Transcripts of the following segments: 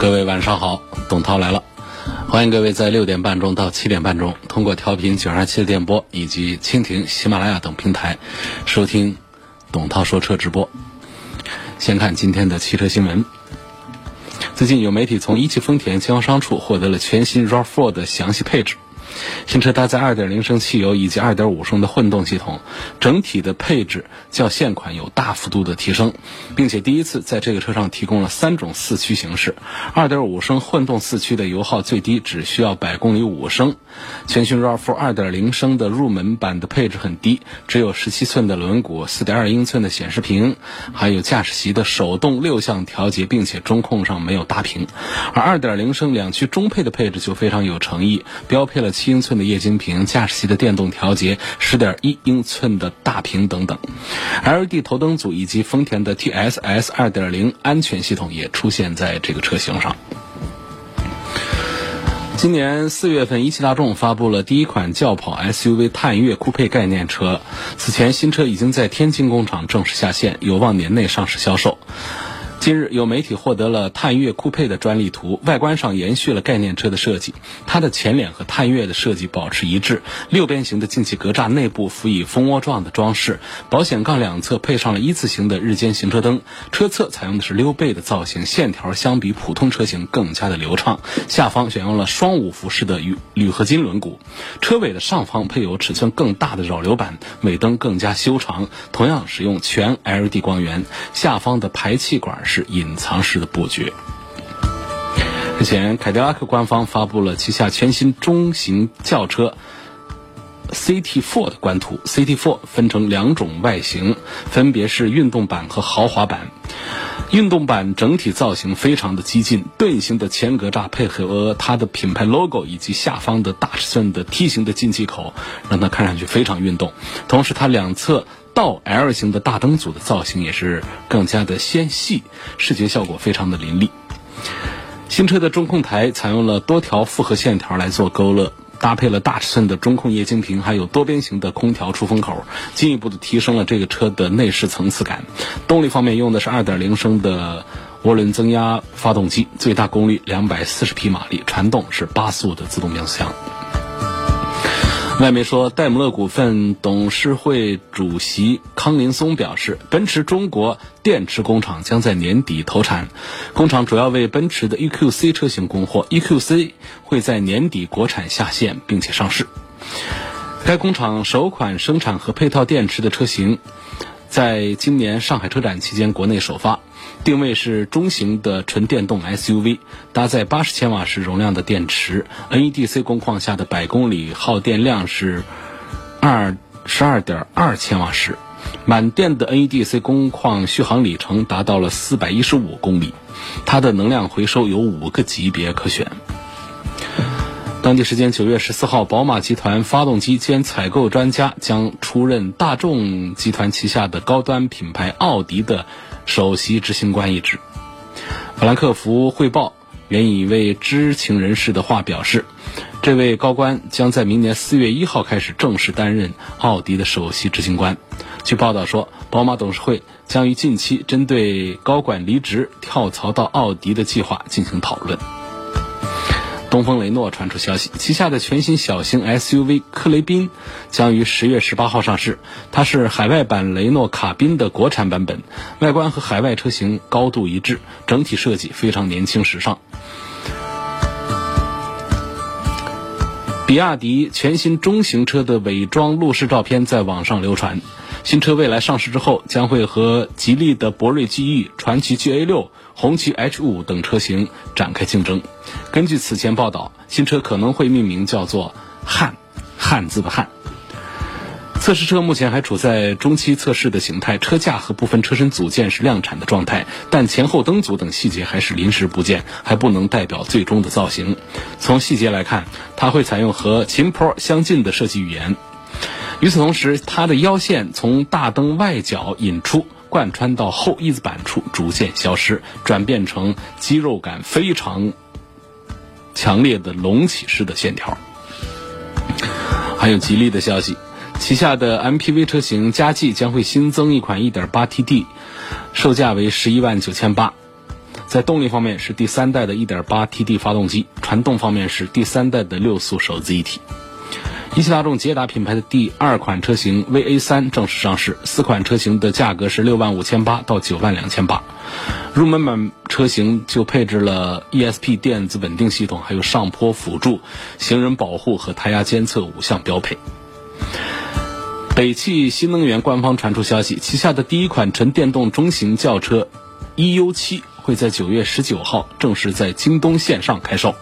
各位晚上好，董涛来了，欢迎各位在六点半钟到七点半钟，通过调频九二七的电波以及蜻蜓、喜马拉雅等平台收听董涛说车直播。先看今天的汽车新闻。最近有媒体从一汽丰田经销商处获得了全新 RAV4 的详细配置。新车搭载2.0升汽油以及2.5升的混动系统，整体的配置较现款有大幅度的提升，并且第一次在这个车上提供了三种四驱形式。2.5升混动四驱的油耗最低只需要百公里五升。全新 RAV4 2.0升的入门版的配置很低，只有17寸的轮毂、4.2英寸的显示屏，还有驾驶席的手动六项调节，并且中控上没有大屏。而2.0升两驱中配的配置就非常有诚意，标配了。七英寸的液晶屏，驾驶席的电动调节，十点一英寸的大屏等等，LED 头灯组以及丰田的 TSS 二点零安全系统也出现在这个车型上。今年四月份，一汽大众发布了第一款轿跑 SUV 探岳酷配概念车，此前新车已经在天津工厂正式下线，有望年内上市销售。近日，有媒体获得了探岳酷配的专利图，外观上延续了概念车的设计。它的前脸和探岳的设计保持一致，六边形的进气格栅内部辅以蜂窝状的装饰，保险杠两侧配上了一字形的日间行车灯，车侧采用的是溜背的造型，线条相比普通车型更加的流畅。下方选用了双五辐式的铝铝合金轮毂，车尾的上方配有尺寸更大的扰流板，尾灯更加修长，同样使用全 LED 光源，下方的排气管。是隐藏式的布局。日前，凯迪拉克官方发布了旗下全新中型轿车 CT4 的官图。CT4 分成两种外形，分别是运动版和豪华版。运动版整体造型非常的激进，盾形的前格栅配合它的品牌 logo 以及下方的大尺寸的梯形的进气口，让它看上去非常运动。同时，它两侧。倒 L 型的大灯组的造型也是更加的纤细，视觉效果非常的凌厉。新车的中控台采用了多条复合线条来做勾勒，搭配了大尺寸的中控液晶屏，还有多边形的空调出风口，进一步的提升了这个车的内饰层次感。动力方面用的是2.0升的涡轮增压发动机，最大功率240匹马力，传动是八速的自动变速箱。外媒说，戴姆勒股份董事会主席康林松表示，奔驰中国电池工厂将在年底投产，工厂主要为奔驰的 EQC 车型供货，EQC 会在年底国产下线并且上市。该工厂首款生产和配套电池的车型，在今年上海车展期间国内首发。定位是中型的纯电动 SUV，搭载八十千瓦时容量的电池，NEDC 工况下的百公里耗电量是二十二点二千瓦时，满电的 NEDC 工况续航里程达到了四百一十五公里，它的能量回收有五个级别可选。当地时间九月十四号，宝马集团发动机兼采购专家将出任大众集团旗下的高端品牌奥迪的。首席执行官一职，法兰克福汇报援引一位知情人士的话表示，这位高官将在明年四月一号开始正式担任奥迪的首席执行官。据报道说，宝马董事会将于近期针对高管离职跳槽到奥迪的计划进行讨论。东风雷诺传出消息，旗下的全新小型 SUV 克雷宾将于十月十八号上市。它是海外版雷诺卡宾的国产版本，外观和海外车型高度一致，整体设计非常年轻时尚。比亚迪全新中型车的伪装路试照片在网上流传。新车未来上市之后，将会和吉利的博瑞 GE、传祺 GA6、红旗 H5 等车型展开竞争。根据此前报道，新车可能会命名叫做“汉”，汉字的汉。测试车目前还处在中期测试的形态，车架和部分车身组件是量产的状态，但前后灯组等细节还是临时部件，还不能代表最终的造型。从细节来看，它会采用和秦 Pro 相近的设计语言。与此同时，它的腰线从大灯外角引出，贯穿到后翼子板处，逐渐消失，转变成肌肉感非常强烈的隆起式的线条。还有吉利的消息。旗下的 MPV 车型佳际将会新增一款 1.8TD，售价为十一万九千八。在动力方面是第三代的 1.8TD 发动机，传动方面是第三代的六速手自一体。一汽大众捷达品牌的第二款车型 VA3 正式上市，四款车型的价格是六万五千八到九万两千八。入门版车型就配置了 ESP 电子稳定系统，还有上坡辅助、行人保护和胎压监测五项标配。北汽新能源官方传出消息，旗下的第一款纯电动中型轿车 EU7 会在九月十九号正式在京东线上开售。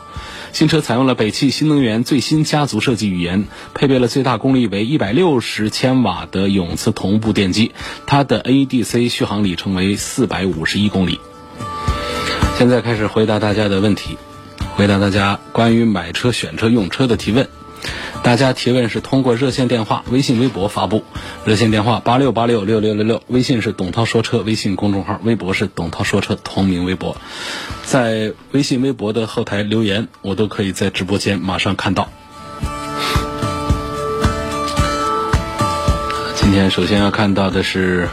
新车采用了北汽新能源最新家族设计语言，配备了最大功率为一百六十千瓦的永磁同步电机，它的 NEDC 续航里程为四百五十一公里。现在开始回答大家的问题，回答大家关于买车、选车、用车的提问。大家提问是通过热线电话、微信、微博发布。热线电话八六八六六六六六，微信是董涛说车微信公众号，微博是董涛说车同名微博。在微信、微博的后台留言，我都可以在直播间马上看到。今天首先要看到的是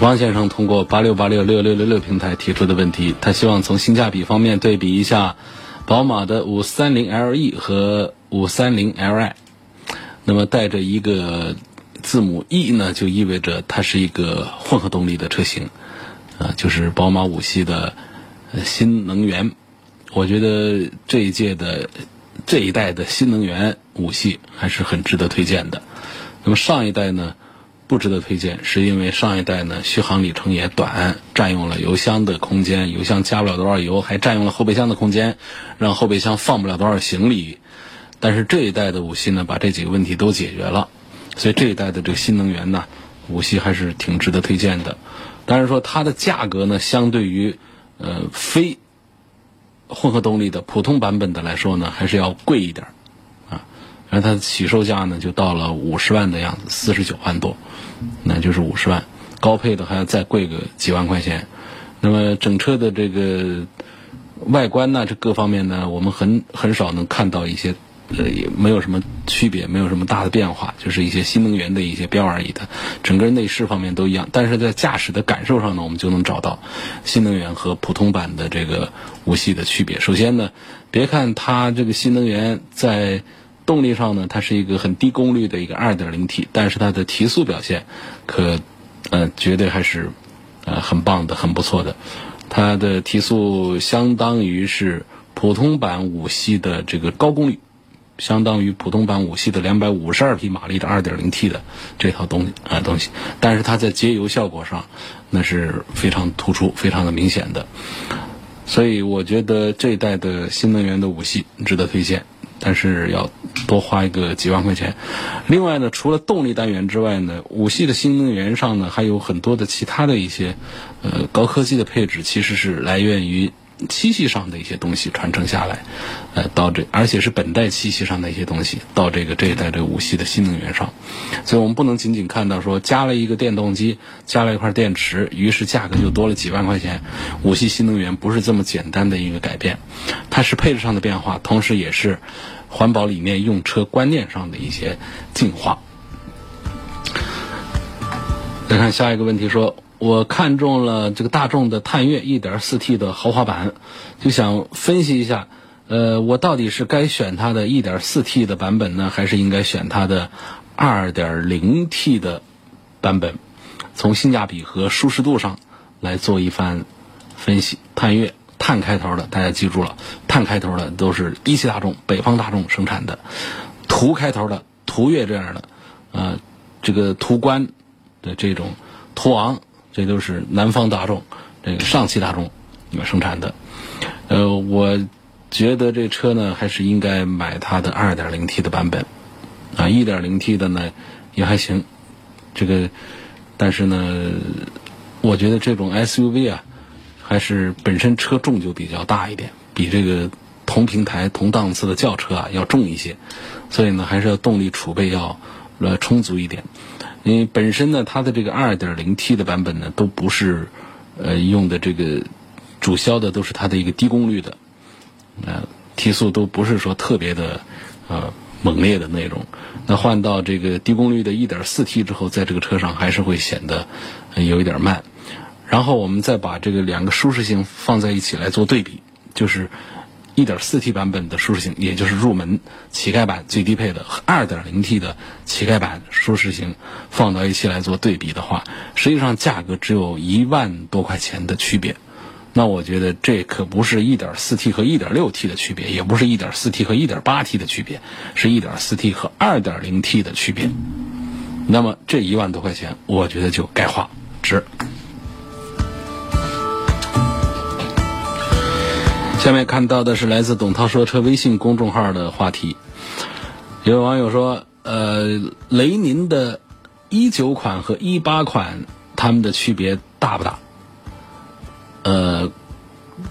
汪先生通过八六八六六六六六平台提出的问题，他希望从性价比方面对比一下宝马的五三零 LE 和。五三零 Li，那么带着一个字母 E 呢，就意味着它是一个混合动力的车型，啊，就是宝马五系的新能源。我觉得这一届的这一代的新能源五系还是很值得推荐的。那么上一代呢，不值得推荐，是因为上一代呢续航里程也短，占用了油箱的空间，油箱加不了多少油，还占用了后备箱的空间，让后备箱放不了多少行李。但是这一代的五系呢，把这几个问题都解决了，所以这一代的这个新能源呢，五系还是挺值得推荐的。但是说它的价格呢，相对于呃非混合动力的普通版本的来说呢，还是要贵一点啊。然后它的起售价呢，就到了五十万的样子，四十九万多，那就是五十万。高配的还要再贵个几万块钱。那么整车的这个外观呢，这各方面呢，我们很很少能看到一些。呃，也没有什么区别，没有什么大的变化，就是一些新能源的一些标而已的，整个内饰方面都一样。但是在驾驶的感受上呢，我们就能找到新能源和普通版的这个五系的区别。首先呢，别看它这个新能源在动力上呢，它是一个很低功率的一个 2.0T，但是它的提速表现可呃绝对还是呃很棒的，很不错的。它的提速相当于是普通版五系的这个高功率。相当于普通版五系的两百五十二匹马力的二点零 T 的这套东啊东西，但是它在节油效果上那是非常突出、非常的明显的，所以我觉得这一代的新能源的五系值得推荐，但是要多花一个几万块钱。另外呢，除了动力单元之外呢，五系的新能源上呢还有很多的其他的一些呃高科技的配置，其实是来源于。七系上的一些东西传承下来，呃，到这，而且是本代七系上的一些东西，到这个这一代这五系的新能源上，所以我们不能仅仅看到说加了一个电动机，加了一块电池，于是价格就多了几万块钱。五系新能源不是这么简单的一个改变，它是配置上的变化，同时也是环保理念、用车观念上的一些进化。再看下一个问题说。我看中了这个大众的探岳 1.4T 的豪华版，就想分析一下，呃，我到底是该选它的 1.4T 的版本呢，还是应该选它的 2.0T 的版本？从性价比和舒适度上来做一番分析。探岳探开头的，大家记住了，探开头的都是一汽大众、北方大众生产的；途开头的，途岳这样的，呃，这个途观的这种途昂。这都是南方大众，这个上汽大众生产的。呃，我觉得这车呢，还是应该买它的 2.0T 的版本。啊，1.0T 的呢也还行，这个，但是呢，我觉得这种 SUV 啊，还是本身车重就比较大一点，比这个同平台同档次的轿车啊要重一些，所以呢，还是要动力储备要呃充足一点。因为本身呢，它的这个 2.0T 的版本呢，都不是呃用的这个主销的都是它的一个低功率的，呃提速都不是说特别的呃猛烈的那种。那换到这个低功率的 1.4T 之后，在这个车上还是会显得有一点慢。然后我们再把这个两个舒适性放在一起来做对比，就是 1.4T 版本的舒适性，也就是入门乞丐版最低配的和 2.0T 的乞丐版舒适性放到一起来做对比的话，实际上价格只有一万多块钱的区别。那我觉得这可不是 1.4T 和 1.6T 的区别，也不是 1.4T 和 1.8T 的区别，是 1.4T 和 2.0T 的区别。那么这一万多块钱，我觉得就该花，值。下面看到的是来自董涛说车微信公众号的话题，有位网友说：“呃，雷凌的一九款和一八款，它们的区别大不大？”呃，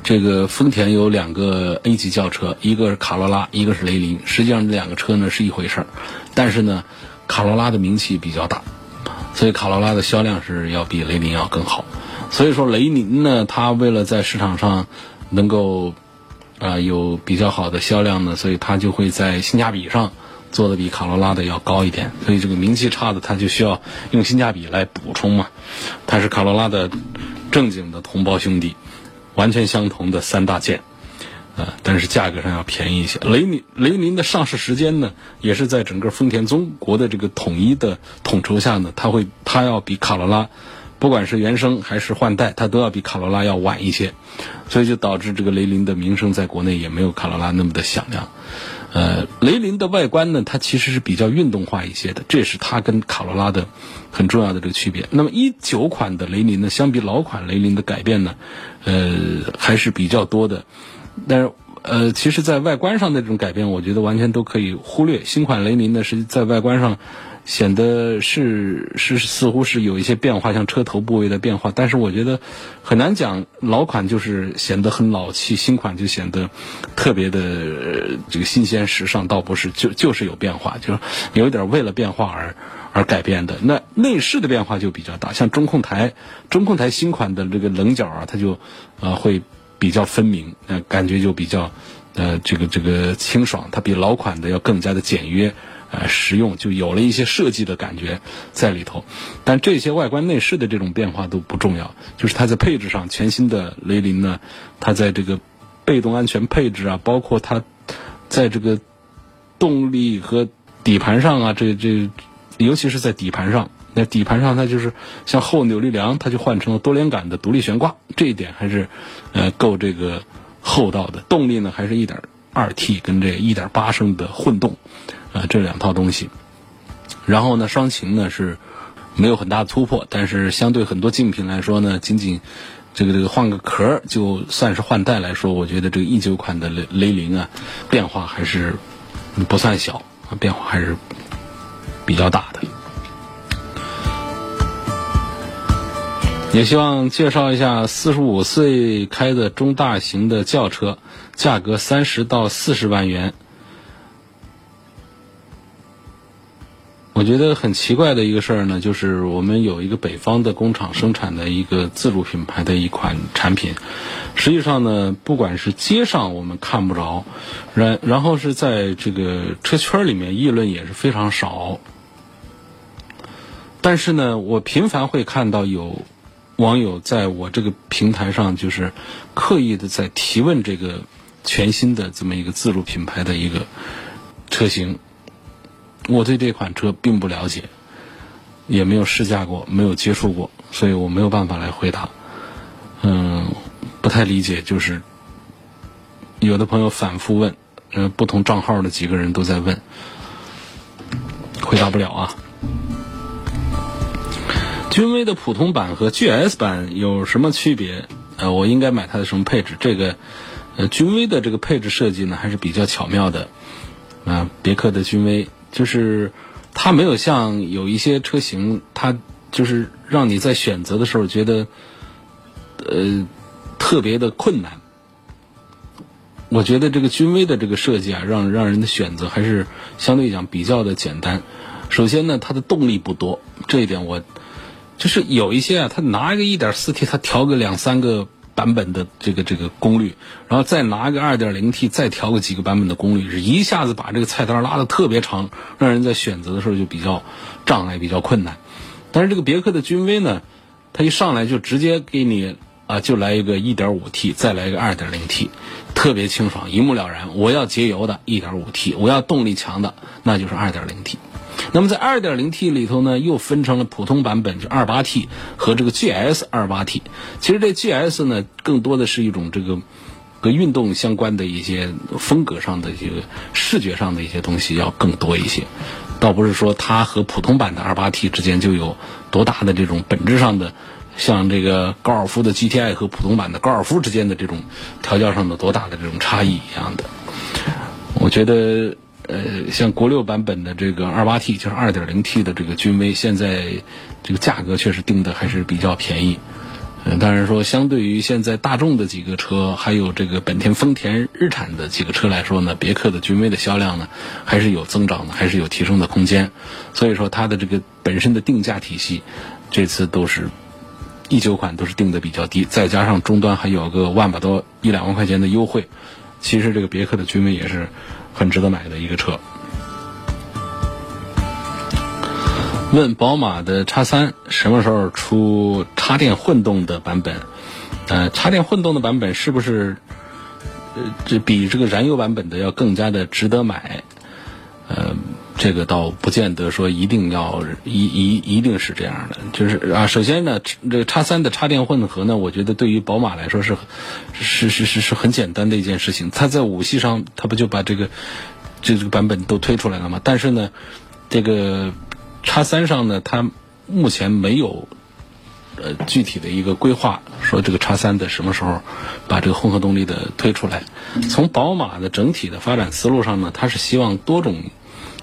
这个丰田有两个 A 级轿车，一个是卡罗拉，一个是雷凌。实际上这两个车呢是一回事儿，但是呢，卡罗拉的名气比较大，所以卡罗拉的销量是要比雷凌要更好。所以说雷凌呢，它为了在市场上能够啊有比较好的销量呢，所以它就会在性价比上做的比卡罗拉的要高一点。所以这个名气差的，它就需要用性价比来补充嘛。它是卡罗拉的。正经的同胞兄弟，完全相同的三大件，啊，但是价格上要便宜一些。雷凌雷凌的上市时间呢，也是在整个丰田中国的这个统一的统筹下呢，它会它要比卡罗拉，不管是原生还是换代，它都要比卡罗拉要晚一些，所以就导致这个雷凌的名声在国内也没有卡罗拉那么的响亮。呃，雷凌的外观呢，它其实是比较运动化一些的，这也是它跟卡罗拉的很重要的这个区别。那么一九款的雷凌呢，相比老款雷凌的改变呢，呃，还是比较多的。但是呃，其实，在外观上的这种改变，我觉得完全都可以忽略。新款雷凌呢，是在外观上。显得是是似乎是有一些变化，像车头部位的变化，但是我觉得很难讲。老款就是显得很老气，新款就显得特别的这个新鲜时尚，倒不是就就是有变化，就是有一点为了变化而而改变的。那内饰的变化就比较大，像中控台，中控台新款的这个棱角啊，它就呃会比较分明，呃感觉就比较呃这个这个清爽，它比老款的要更加的简约。呃，实用就有了一些设计的感觉在里头，但这些外观内饰的这种变化都不重要，就是它在配置上，全新的雷凌呢，它在这个被动安全配置啊，包括它在这个动力和底盘上啊，这这，尤其是在底盘上，那底盘上它就是像后扭力梁，它就换成了多连杆的独立悬挂，这一点还是呃够这个厚道的。动力呢，还是一点二 T 跟这一点八升的混动。啊，这两套东西，然后呢，双擎呢是没有很大突破，但是相对很多竞品来说呢，仅仅这个这个换个壳就算是换代来说，我觉得这个一九款的雷雷凌啊，变化还是不算小啊，变化还是比较大的。也希望介绍一下四十五岁开的中大型的轿车，价格三十到四十万元。我觉得很奇怪的一个事儿呢，就是我们有一个北方的工厂生产的一个自主品牌的一款产品，实际上呢，不管是街上我们看不着，然然后是在这个车圈里面议论也是非常少，但是呢，我频繁会看到有网友在我这个平台上，就是刻意的在提问这个全新的这么一个自主品牌的一个车型。我对这款车并不了解，也没有试驾过，没有接触过，所以我没有办法来回答。嗯，不太理解，就是有的朋友反复问，嗯，不同账号的几个人都在问，回答不了啊。君威的普通版和 GS 版有什么区别？呃，我应该买它的什么配置？这个，呃，君威的这个配置设计呢，还是比较巧妙的。啊，别克的君威。就是它没有像有一些车型，它就是让你在选择的时候觉得，呃，特别的困难。我觉得这个君威的这个设计啊，让让人的选择还是相对讲比较的简单。首先呢，它的动力不多，这一点我就是有一些啊，它拿一个 1.4T，它调个两三个版本的这个这个功率，然后再拿个 2.0T，再调个几个版本的功率，是一下子把这个菜单拉的特别长，让人在选择的时候就比较障碍，比较困难。但是这个别克的君威呢，它一上来就直接给你啊，就来一个 1.5T，再来一个 2.0T。特别清爽，一目了然。我要节油的 1.5T，我要动力强的，那就是 2.0T。那么在 2.0T 里头呢，又分成了普通版本，就 28T 和这个 GS 28T。其实这 GS 呢，更多的是一种这个和运动相关的一些风格上的这个视觉上的一些东西要更多一些，倒不是说它和普通版的 28T 之间就有多大的这种本质上的。像这个高尔夫的 GTI 和普通版的高尔夫之间的这种调教上的多大的这种差异一样的，我觉得呃，像国六版本的这个 28T 就是 2.0T 的这个君威，现在这个价格确实定的还是比较便宜。呃，当然说相对于现在大众的几个车，还有这个本田、丰田、日产的几个车来说呢，别克的君威的销量呢还是有增长的，还是有提升的空间。所以说它的这个本身的定价体系，这次都是。一九款都是定的比较低，再加上终端还有个万把多一两万块钱的优惠，其实这个别克的君威也是很值得买的一个车。问宝马的叉三什么时候出插电混动的版本？呃，插电混动的版本是不是呃这比这个燃油版本的要更加的值得买？呃。这个倒不见得说一定要一一一定是这样的，就是啊，首先呢，这个叉三的插电混合呢，我觉得对于宝马来说是是是是是很简单的一件事情。它在五系上，它不就把这个这个版本都推出来了吗？但是呢，这个叉三上呢，它目前没有呃具体的一个规划，说这个叉三的什么时候把这个混合动力的推出来。从宝马的整体的发展思路上呢，它是希望多种。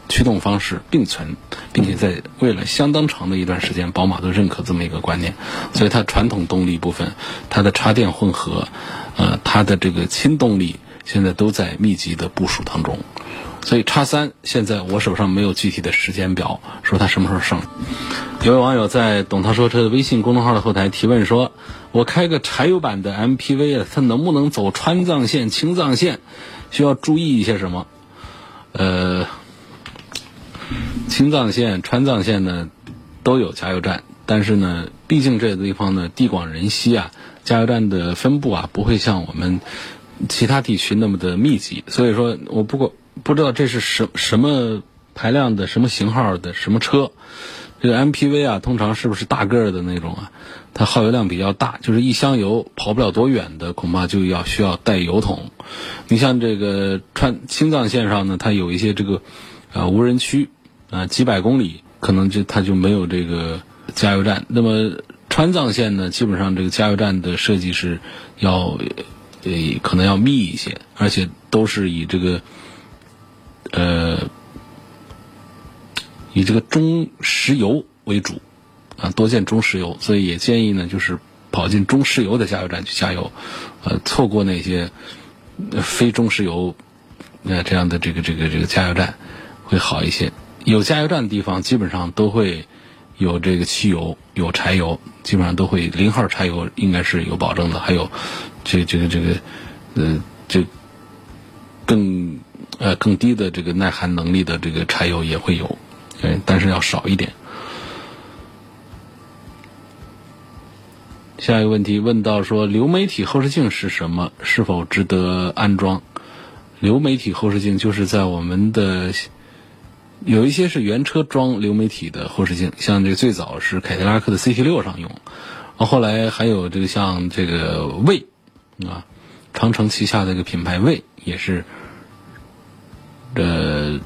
驱动方式并存，并且在未来相当长的一段时间，宝马都认可这么一个观念。所以它传统动力部分，它的插电混合，呃，它的这个轻动力，现在都在密集的部署当中。所以叉三现在我手上没有具体的时间表，说它什么时候上。有位网友在“董涛说车”的微信公众号的后台提问说：“我开个柴油版的 MPV 啊，它能不能走川藏线、青藏线？需要注意一些什么？”呃。青藏线、川藏线呢，都有加油站，但是呢，毕竟这个地方呢地广人稀啊，加油站的分布啊不会像我们其他地区那么的密集，所以说我不过不知道这是什什么排量的、什么型号的什么车，这个 MPV 啊，通常是不是大个儿的那种啊？它耗油量比较大，就是一箱油跑不了多远的，恐怕就要需要带油桶。你像这个川青藏线上呢，它有一些这个呃无人区。啊，几百公里可能就它就没有这个加油站。那么川藏线呢，基本上这个加油站的设计是要呃可能要密一些，而且都是以这个呃以这个中石油为主啊，多见中石油，所以也建议呢，就是跑进中石油的加油站去加油，呃，错过那些非中石油呃这样的这个这个这个加油站会好一些。有加油站的地方，基本上都会有这个汽油、有柴油，基本上都会零号柴油应该是有保证的。还有这这个这个呃，这更呃更低的这个耐寒能力的这个柴油也会有，嗯，但是要少一点。下一个问题问到说，流媒体后视镜是什么？是否值得安装？流媒体后视镜就是在我们的。有一些是原车装流媒体的后视镜，像这个最早是凯迪拉克的 CT 六上用，然后来还有这个像这个魏啊，长城旗下的一个品牌魏也是，呃，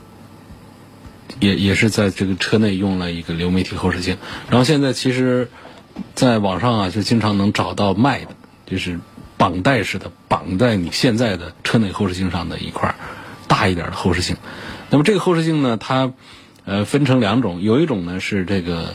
也也是在这个车内用了一个流媒体后视镜。然后现在其实，在网上啊就经常能找到卖的，就是绑带式的，绑在你现在的车内后视镜上的一块大一点的后视镜。那么这个后视镜呢，它，呃，分成两种，有一种呢是这个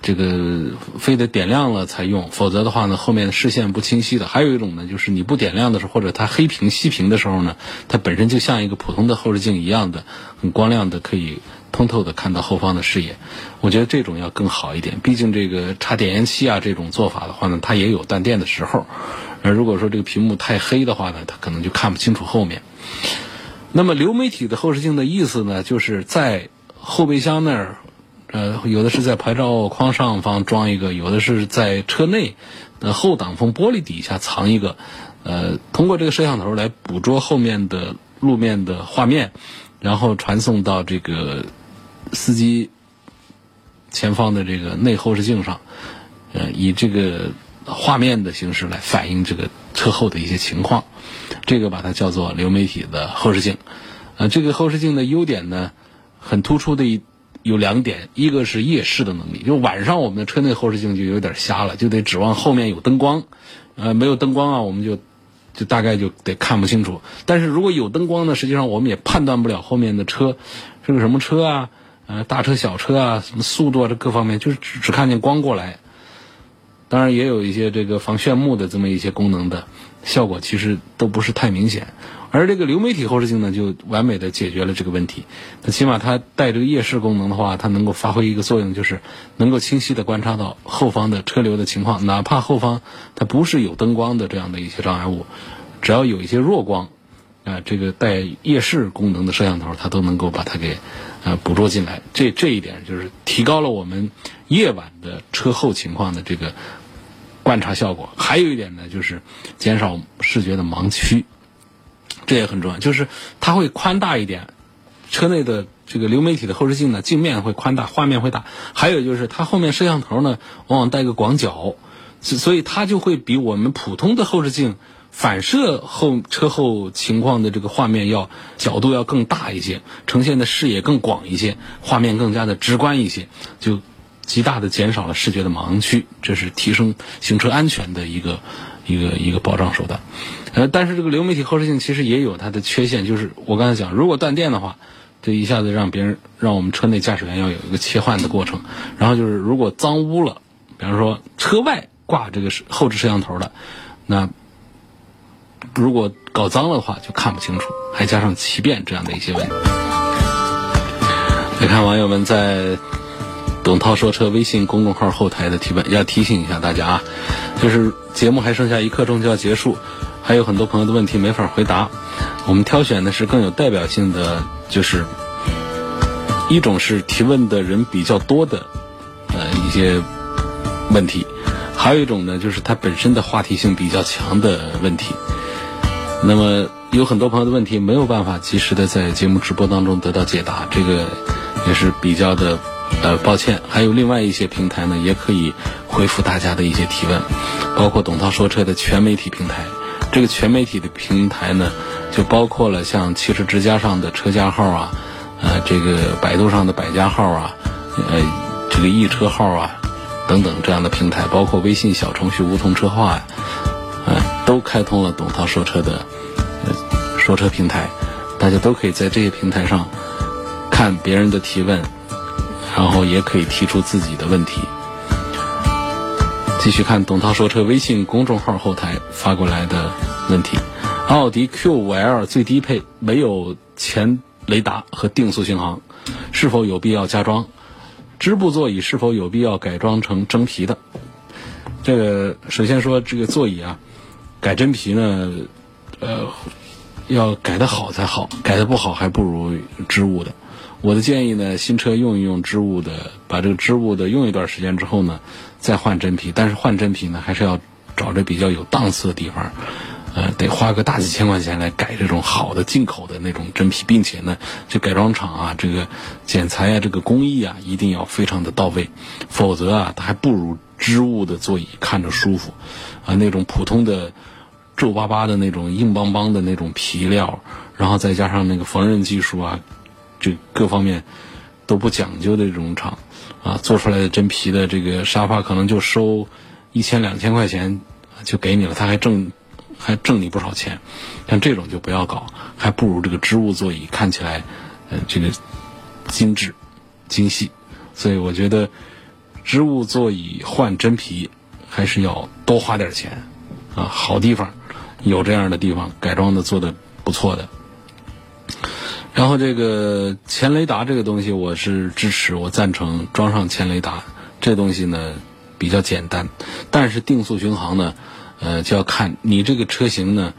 这个非得点亮了才用，否则的话呢，后面视线不清晰的；还有一种呢，就是你不点亮的时候，或者它黑屏、熄屏的时候呢，它本身就像一个普通的后视镜一样的，很光亮的，可以通透的看到后方的视野。我觉得这种要更好一点，毕竟这个插点烟器啊这种做法的话呢，它也有断电的时候。而如果说这个屏幕太黑的话呢，它可能就看不清楚后面。那么流媒体的后视镜的意思呢，就是在后备箱那儿，呃，有的是在牌照框上方装一个，有的是在车内的后挡风玻璃底下藏一个，呃，通过这个摄像头来捕捉后面的路面的画面，然后传送到这个司机前方的这个内后视镜上，呃，以这个。画面的形式来反映这个车后的一些情况，这个把它叫做流媒体的后视镜。呃，这个后视镜的优点呢，很突出的一有两点，一个是夜视的能力，就晚上我们的车内后视镜就有点瞎了，就得指望后面有灯光。呃，没有灯光啊，我们就就大概就得看不清楚。但是如果有灯光呢，实际上我们也判断不了后面的车是个什么车啊，呃，大车小车啊，什么速度啊，这各方面就是只只看见光过来。当然也有一些这个防眩目的这么一些功能的效果，其实都不是太明显。而这个流媒体后视镜呢，就完美的解决了这个问题。那起码它带这个夜视功能的话，它能够发挥一个作用，就是能够清晰的观察到后方的车流的情况，哪怕后方它不是有灯光的这样的一些障碍物，只要有一些弱光，啊，这个带夜视功能的摄像头，它都能够把它给呃捕捉进来。这这一点就是提高了我们夜晚的车后情况的这个。观察效果，还有一点呢，就是减少视觉的盲区，这也很重要。就是它会宽大一点，车内的这个流媒体的后视镜呢，镜面会宽大，画面会大。还有就是它后面摄像头呢，往往带个广角，所以它就会比我们普通的后视镜反射后车后情况的这个画面要角度要更大一些，呈现的视野更广一些，画面更加的直观一些，就。极大的减少了视觉的盲区，这是提升行车安全的一个一个一个保障手段。呃，但是这个流媒体后视镜其实也有它的缺陷，就是我刚才讲，如果断电的话，这一下子让别人让我们车内驾驶员要有一个切换的过程。然后就是如果脏污了，比方说车外挂这个后置摄像头的，那如果搞脏了的话就看不清楚，还加上奇变这样的一些问题。来看网友们在。董涛说车微信公众号后台的提问，要提醒一下大家啊，就是节目还剩下一刻钟就要结束，还有很多朋友的问题没法回答。我们挑选的是更有代表性的，就是一种是提问的人比较多的呃一些问题，还有一种呢就是它本身的话题性比较强的问题。那么有很多朋友的问题没有办法及时的在节目直播当中得到解答，这个也是比较的。呃，抱歉，还有另外一些平台呢，也可以回复大家的一些提问，包括董涛说车的全媒体平台。这个全媒体的平台呢，就包括了像汽车之家上的车家号啊，呃，这个百度上的百家号啊，呃，这个易车号啊，等等这样的平台，包括微信小程序梧桐车话呀，呃，都开通了董涛说车的说车平台，大家都可以在这些平台上看别人的提问。然后也可以提出自己的问题。继续看董涛说车微信公众号后台发过来的问题：奥迪 Q5L 最低配没有前雷达和定速巡航，是否有必要加装？织布座椅是否有必要改装成真皮的？这个首先说这个座椅啊，改真皮呢，呃，要改的好才好，改的不好还不如织物的。我的建议呢，新车用一用织物的，把这个织物的用一段时间之后呢，再换真皮。但是换真皮呢，还是要找着比较有档次的地方，呃，得花个大几千块钱来改这种好的进口的那种真皮，并且呢，这改装厂啊，这个剪裁啊，这个工艺啊，一定要非常的到位，否则啊，它还不如织物的座椅看着舒服，啊，那种普通的皱巴巴的那种硬邦邦的那种皮料，然后再加上那个缝纫技术啊。这各方面都不讲究的这种厂啊，做出来的真皮的这个沙发可能就收一千两千块钱就给你了，他还挣还挣你不少钱。像这种就不要搞，还不如这个织物座椅看起来呃这个精致精细，所以我觉得织物座椅换真皮还是要多花点钱啊。好地方有这样的地方，改装的做的不错的。然后这个前雷达这个东西，我是支持，我赞成装上前雷达。这东西呢比较简单，但是定速巡航呢，呃，就要看你这个车型呢，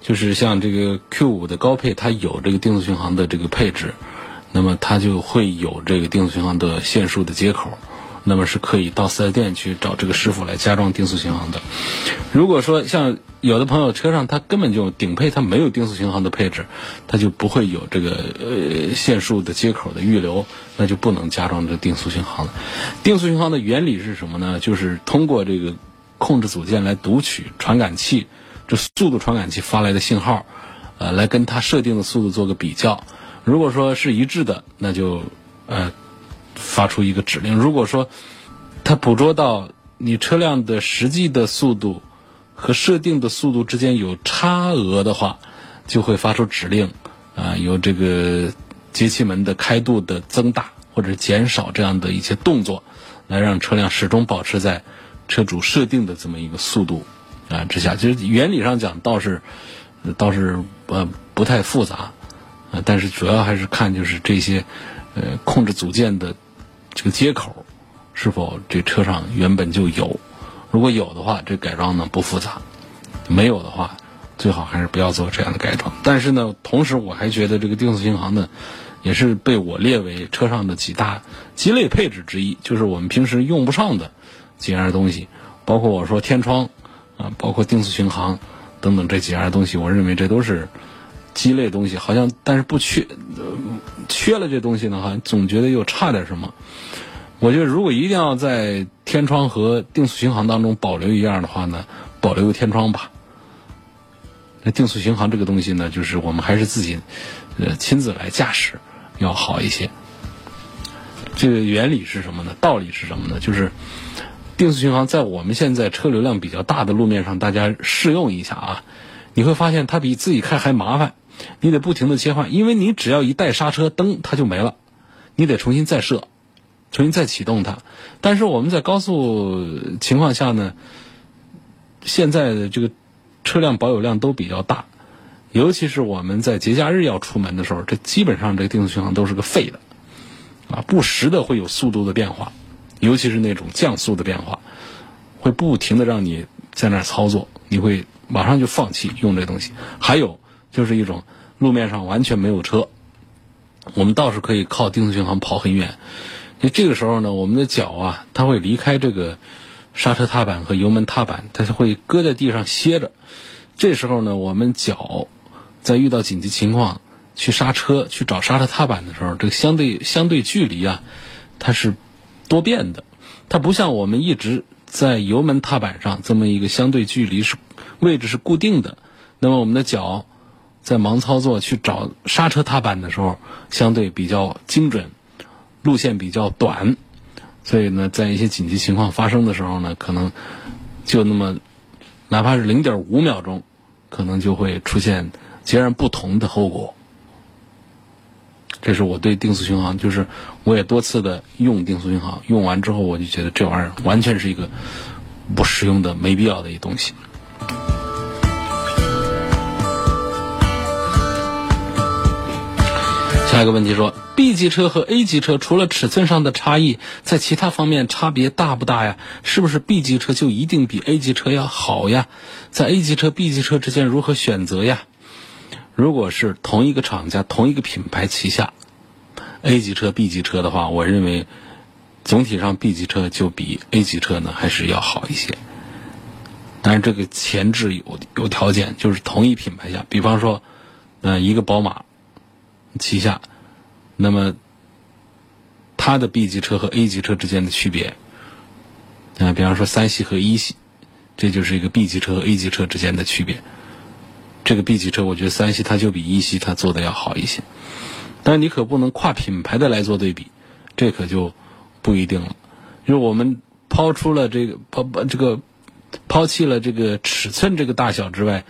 就是像这个 Q 五的高配，它有这个定速巡航的这个配置，那么它就会有这个定速巡航的限速的接口。那么是可以到四 S 店去找这个师傅来加装定速巡航的。如果说像有的朋友车上他根本就顶配，他没有定速巡航的配置，他就不会有这个呃线束的接口的预留，那就不能加装这定速巡航了。定速巡航的原理是什么呢？就是通过这个控制组件来读取传感器这速度传感器发来的信号，呃，来跟它设定的速度做个比较。如果说是一致的，那就呃。发出一个指令，如果说它捕捉到你车辆的实际的速度和设定的速度之间有差额的话，就会发出指令，啊，有这个节气门的开度的增大或者减少这样的一些动作，来让车辆始终保持在车主设定的这么一个速度啊之下。其实原理上讲倒是倒是呃不太复杂，啊，但是主要还是看就是这些呃控制组件的。这个接口是否这车上原本就有？如果有的话，这改装呢不复杂；没有的话，最好还是不要做这样的改装。但是呢，同时我还觉得这个定速巡航呢，也是被我列为车上的几大鸡肋配置之一，就是我们平时用不上的几样东西，包括我说天窗啊，包括定速巡航等等这几样东西，我认为这都是鸡肋东西。好像但是不缺。缺了这东西呢，好像总觉得又差点什么。我觉得如果一定要在天窗和定速巡航当中保留一样的话呢，保留个天窗吧。那定速巡航这个东西呢，就是我们还是自己呃亲自来驾驶要好一些。这个原理是什么呢？道理是什么呢？就是定速巡航在我们现在车流量比较大的路面上，大家试用一下啊，你会发现它比自己开还麻烦。你得不停的切换，因为你只要一带刹车，灯它就没了，你得重新再设，重新再启动它。但是我们在高速情况下呢，现在的这个车辆保有量都比较大，尤其是我们在节假日要出门的时候，这基本上这个定速巡航都是个废的，啊，不时的会有速度的变化，尤其是那种降速的变化，会不停的让你在那儿操作，你会马上就放弃用这东西。还有。就是一种路面上完全没有车，我们倒是可以靠定速巡航跑很远。因为这个时候呢，我们的脚啊，它会离开这个刹车踏板和油门踏板，它会搁在地上歇着。这时候呢，我们脚在遇到紧急情况去刹车、去找刹车踏板的时候，这个相对相对距离啊，它是多变的。它不像我们一直在油门踏板上这么一个相对距离是位置是固定的。那么我们的脚。在忙操作去找刹车踏板的时候，相对比较精准，路线比较短，所以呢，在一些紧急情况发生的时候呢，可能就那么，哪怕是零点五秒钟，可能就会出现截然不同的后果。这是我对定速巡航，就是我也多次的用定速巡航，用完之后我就觉得这玩意儿完全是一个不实用的、没必要的一东西。下一个问题说，B 级车和 A 级车除了尺寸上的差异，在其他方面差别大不大呀？是不是 B 级车就一定比 A 级车要好呀？在 A 级车、B 级车之间如何选择呀？如果是同一个厂家、同一个品牌旗下 A 级车、B 级车的话，我认为总体上 B 级车就比 A 级车呢还是要好一些。但是这个前置有有条件，就是同一品牌下，比方说，嗯，一个宝马。旗下，那么它的 B 级车和 A 级车之间的区别，啊，比方说三系和一系，这就是一个 B 级车和 A 级车之间的区别。这个 B 级车，我觉得三系它就比一系它做的要好一些，但你可不能跨品牌的来做对比，这可就不一定了。因为我们抛出了这个抛抛这个抛弃了这个尺寸这个大小之外。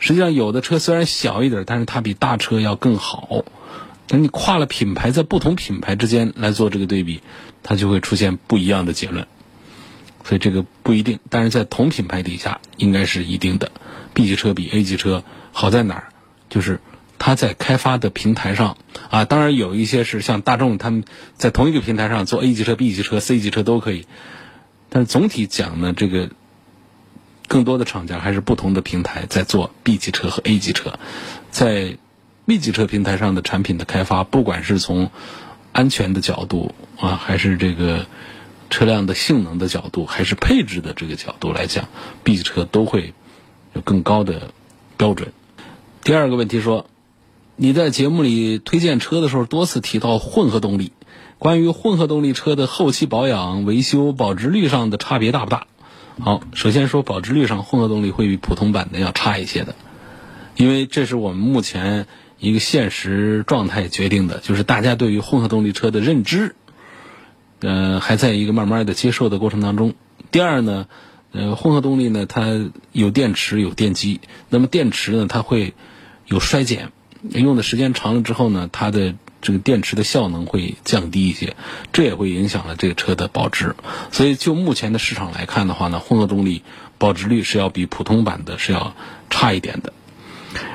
实际上，有的车虽然小一点，但是它比大车要更好。那你跨了品牌，在不同品牌之间来做这个对比，它就会出现不一样的结论。所以这个不一定，但是在同品牌底下应该是一定的。B 级车比 A 级车好在哪儿？就是它在开发的平台上啊，当然有一些是像大众他们在同一个平台上做 A 级车、B 级车、C 级车都可以。但是总体讲呢，这个更多的厂家还是不同的平台在做 B 级车和 A 级车，在 B 级车平台上的产品的开发，不管是从安全的角度啊，还是这个车辆的性能的角度，还是配置的这个角度来讲，B 级车都会有更高的标准。第二个问题说，你在节目里推荐车的时候多次提到混合动力。关于混合动力车的后期保养、维修、保值率上的差别大不大？好，首先说保值率上，混合动力会比普通版的要差一些的，因为这是我们目前一个现实状态决定的，就是大家对于混合动力车的认知，呃，还在一个慢慢的接受的过程当中。第二呢，呃，混合动力呢，它有电池有电机，那么电池呢，它会有衰减，用的时间长了之后呢，它的这个电池的效能会降低一些，这也会影响了这个车的保值。所以就目前的市场来看的话呢，混合动力保值率是要比普通版的是要差一点的。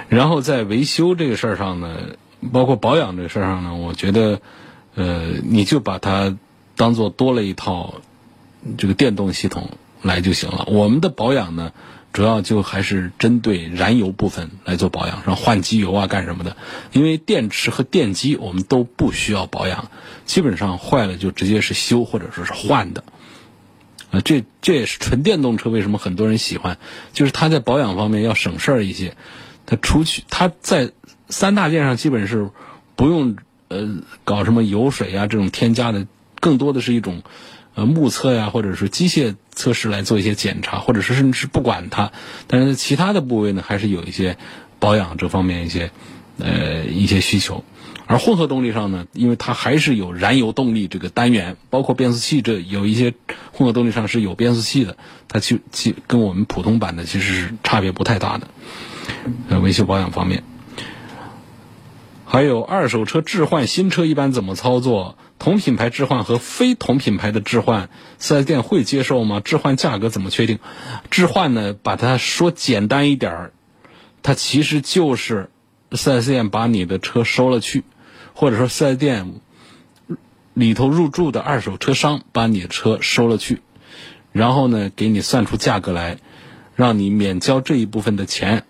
然后在维修这个事儿上呢，包括保养这个事儿上呢，我觉得，呃，你就把它当做多了一套这个电动系统来就行了。我们的保养呢。主要就还是针对燃油部分来做保养，像换机油啊干什么的。因为电池和电机我们都不需要保养，基本上坏了就直接是修或者说是换的。啊，这这也是纯电动车为什么很多人喜欢，就是它在保养方面要省事儿一些。它除去它在三大件上基本是不用呃搞什么油水啊这种添加的，更多的是一种。呃，目测呀，或者是机械测试来做一些检查，或者是甚至是不管它，但是其他的部位呢，还是有一些保养这方面一些呃一些需求。而混合动力上呢，因为它还是有燃油动力这个单元，包括变速器，这有一些混合动力上是有变速器的，它就其跟我们普通版的其实是差别不太大的。呃，维修保养方面，还有二手车置换新车一般怎么操作？同品牌置换和非同品牌的置换，4S 店会接受吗？置换价格怎么确定？置换呢？把它说简单一点儿，它其实就是 4S 店把你的车收了去，或者说 4S 店里头入驻的二手车商把你的车收了去，然后呢，给你算出价格来，让你免交这一部分的钱，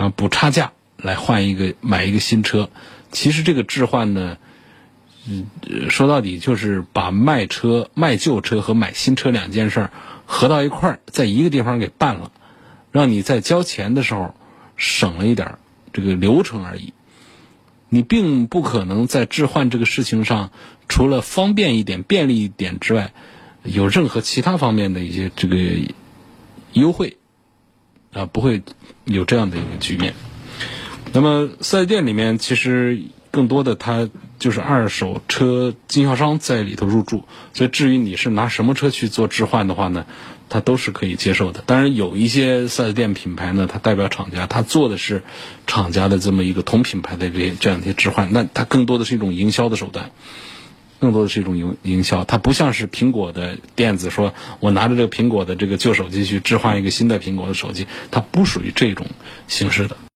然后补差价来换一个买一个新车。其实这个置换呢。嗯，说到底就是把卖车、卖旧车和买新车两件事合到一块，在一个地方给办了，让你在交钱的时候省了一点这个流程而已。你并不可能在置换这个事情上，除了方便一点、便利一点之外，有任何其他方面的一些这个优惠啊，不会有这样的一个局面。那么四 S 店里面其实。更多的，它就是二手车经销商在里头入驻，所以至于你是拿什么车去做置换的话呢，它都是可以接受的。当然，有一些四 S 店品牌呢，它代表厂家，它做的是厂家的这么一个同品牌的这这样一些置换，那它更多的是一种营销的手段，更多的是一种营营销，它不像是苹果的电子，说我拿着这个苹果的这个旧手机去置换一个新的苹果的手机，它不属于这种形式的。